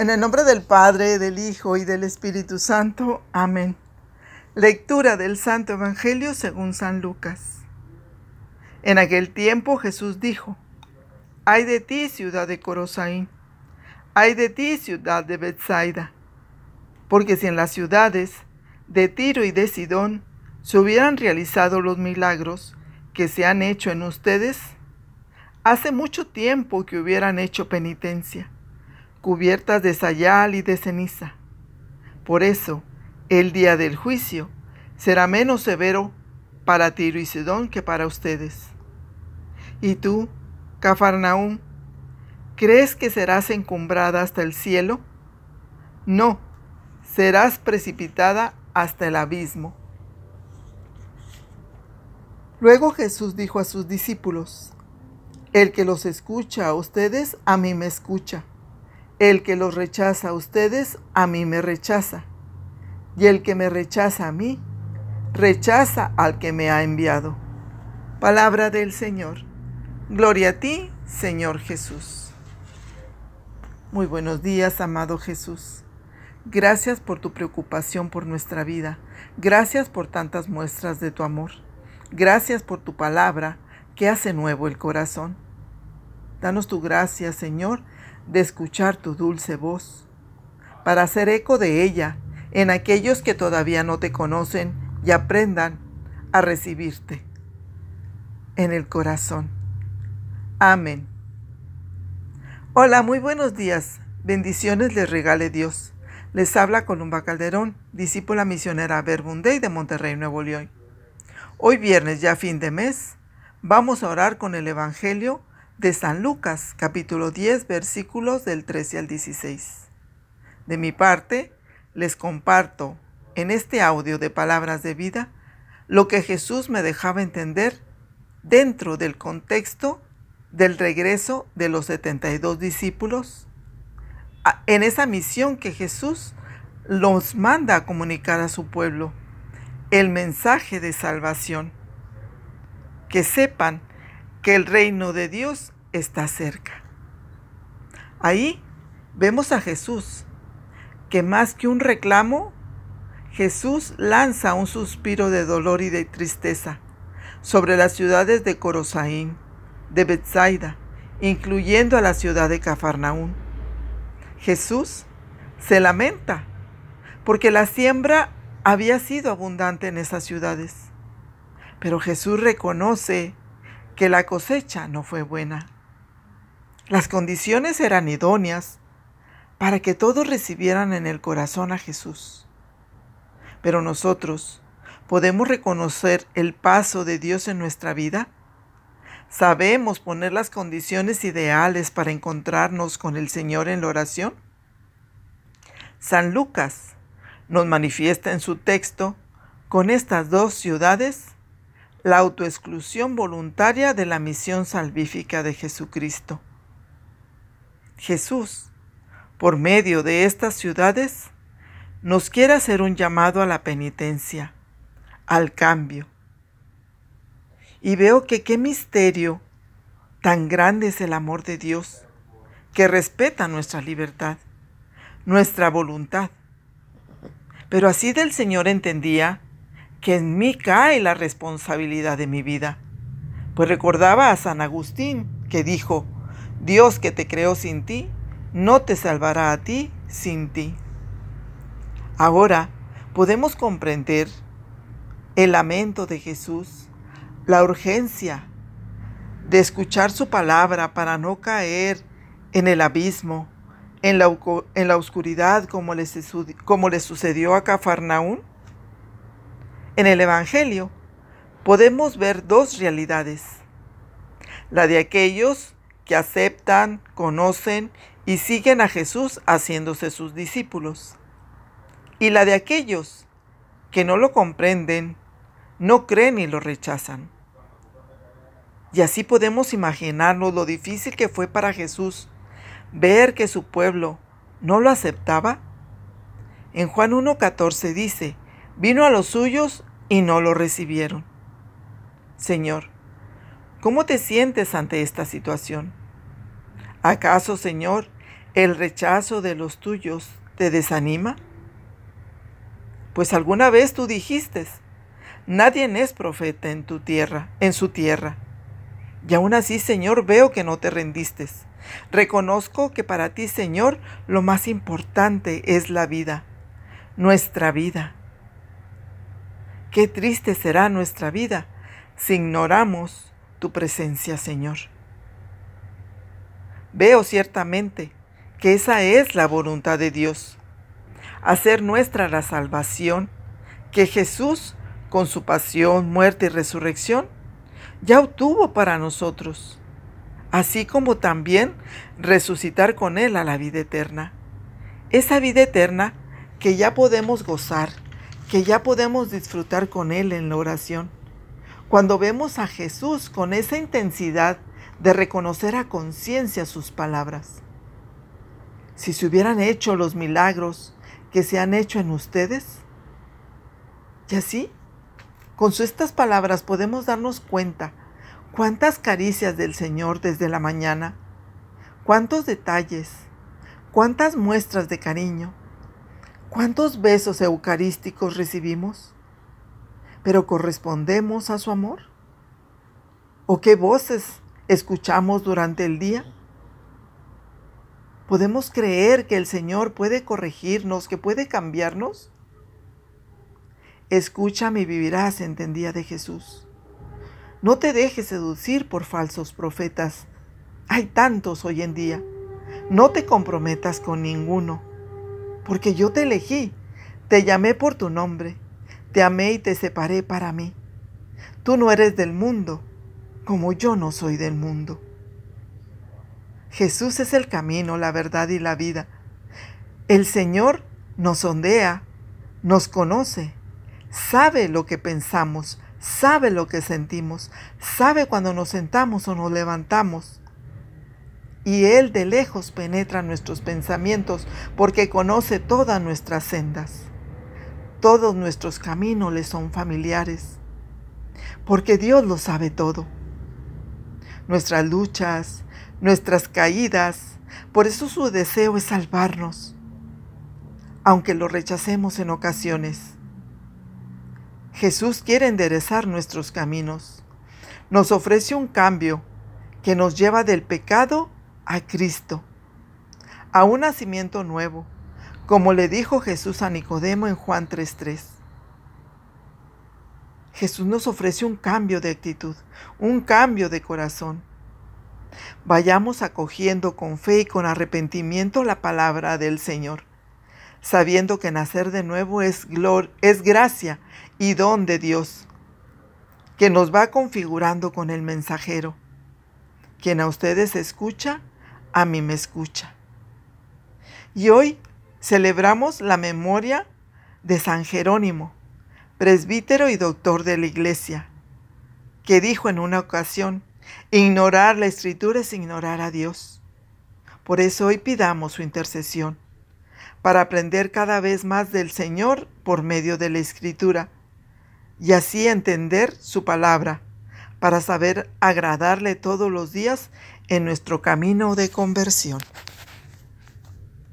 En el nombre del Padre, del Hijo y del Espíritu Santo. Amén. Lectura del Santo Evangelio según San Lucas. En aquel tiempo Jesús dijo, Ay de ti, ciudad de Corosaín, ay de ti, ciudad de Bethsaida, porque si en las ciudades de Tiro y de Sidón se hubieran realizado los milagros que se han hecho en ustedes, hace mucho tiempo que hubieran hecho penitencia cubiertas de sayal y de ceniza. Por eso, el día del juicio será menos severo para Tiro y Sidón que para ustedes. ¿Y tú, Cafarnaúm, crees que serás encumbrada hasta el cielo? No, serás precipitada hasta el abismo. Luego Jesús dijo a sus discípulos, El que los escucha a ustedes, a mí me escucha. El que los rechaza a ustedes, a mí me rechaza. Y el que me rechaza a mí, rechaza al que me ha enviado. Palabra del Señor. Gloria a ti, Señor Jesús. Muy buenos días, amado Jesús. Gracias por tu preocupación por nuestra vida. Gracias por tantas muestras de tu amor. Gracias por tu palabra que hace nuevo el corazón. Danos tu gracia, Señor, de escuchar tu dulce voz, para hacer eco de ella en aquellos que todavía no te conocen y aprendan a recibirte en el corazón. Amén. Hola, muy buenos días. Bendiciones les regale Dios. Les habla Columba Calderón, discípula misionera Verbundey de Monterrey, Nuevo León. Hoy viernes, ya fin de mes, vamos a orar con el Evangelio de San Lucas, capítulo 10, versículos del 13 al 16. De mi parte, les comparto en este audio de palabras de vida lo que Jesús me dejaba entender dentro del contexto del regreso de los 72 discípulos en esa misión que Jesús los manda a comunicar a su pueblo, el mensaje de salvación. Que sepan que el reino de Dios está cerca. Ahí vemos a Jesús, que más que un reclamo, Jesús lanza un suspiro de dolor y de tristeza sobre las ciudades de Corosaín, de Bethsaida, incluyendo a la ciudad de Cafarnaún. Jesús se lamenta porque la siembra había sido abundante en esas ciudades, pero Jesús reconoce que la cosecha no fue buena. Las condiciones eran idóneas para que todos recibieran en el corazón a Jesús. Pero nosotros podemos reconocer el paso de Dios en nuestra vida. ¿Sabemos poner las condiciones ideales para encontrarnos con el Señor en la oración? San Lucas nos manifiesta en su texto con estas dos ciudades la autoexclusión voluntaria de la misión salvífica de Jesucristo. Jesús, por medio de estas ciudades, nos quiere hacer un llamado a la penitencia, al cambio. Y veo que qué misterio tan grande es el amor de Dios, que respeta nuestra libertad, nuestra voluntad. Pero así del Señor entendía que en mí cae la responsabilidad de mi vida. Pues recordaba a San Agustín que dijo, Dios que te creó sin ti, no te salvará a ti sin ti. Ahora podemos comprender el lamento de Jesús, la urgencia de escuchar su palabra para no caer en el abismo, en la, oscuridad como le, como le sucedió a Cafarnaún en el Evangelio podemos ver dos realidades. La de aquellos que aceptan, conocen y siguen a Jesús haciéndose sus discípulos. Y la de aquellos que no lo comprenden, no creen y lo rechazan. Y así podemos imaginarnos lo difícil que fue para Jesús ver que su pueblo no lo aceptaba. En Juan 1.14 dice, vino a los suyos y no lo recibieron. Señor, ¿cómo te sientes ante esta situación? ¿Acaso, Señor, ¿El rechazo de los tuyos te desanima? Pues alguna vez tú dijiste, nadie es profeta en tu tierra, en su tierra. Y aún así, Señor, veo que no te rendiste. Reconozco que para ti, Señor, lo más importante es la vida, nuestra vida. Qué triste será nuestra vida si ignoramos tu presencia, Señor. Veo ciertamente que esa es la voluntad de Dios, hacer nuestra la salvación que Jesús, con su pasión, muerte y resurrección, ya obtuvo para nosotros, así como también resucitar con Él a la vida eterna. Esa vida eterna que ya podemos gozar, que ya podemos disfrutar con Él en la oración. Cuando vemos a Jesús con esa intensidad de reconocer a conciencia sus palabras. Si se hubieran hecho los milagros que se han hecho en ustedes, y así, con estas palabras podemos darnos cuenta cuántas caricias del Señor desde la mañana, cuántos detalles, cuántas muestras de cariño, cuántos besos eucarísticos recibimos, pero correspondemos a su amor. ¿O qué voces escuchamos durante el día? ¿Podemos creer que el Señor puede corregirnos, que puede cambiarnos? Escúchame y vivirás, entendía de Jesús. No te dejes seducir por falsos profetas. Hay tantos hoy en día. No te comprometas con ninguno, porque yo te elegí, te llamé por tu nombre, te amé y te separé para mí. Tú no eres del mundo, como yo no soy del mundo. Jesús es el camino, la verdad y la vida. El Señor nos sondea, nos conoce, sabe lo que pensamos, sabe lo que sentimos, sabe cuando nos sentamos o nos levantamos. Y Él de lejos penetra nuestros pensamientos porque conoce todas nuestras sendas. Todos nuestros caminos le son familiares, porque Dios lo sabe todo. Nuestras luchas, nuestras caídas. Por eso su deseo es salvarnos, aunque lo rechacemos en ocasiones. Jesús quiere enderezar nuestros caminos. Nos ofrece un cambio que nos lleva del pecado a Cristo, a un nacimiento nuevo, como le dijo Jesús a Nicodemo en Juan 3.3. Jesús nos ofrece un cambio de actitud, un cambio de corazón. Vayamos acogiendo con fe y con arrepentimiento la palabra del Señor, sabiendo que nacer de nuevo es, es gracia y don de Dios, que nos va configurando con el mensajero. Quien a ustedes escucha, a mí me escucha. Y hoy celebramos la memoria de San Jerónimo, presbítero y doctor de la iglesia, que dijo en una ocasión, Ignorar la escritura es ignorar a Dios. Por eso hoy pidamos su intercesión, para aprender cada vez más del Señor por medio de la escritura, y así entender su palabra, para saber agradarle todos los días en nuestro camino de conversión.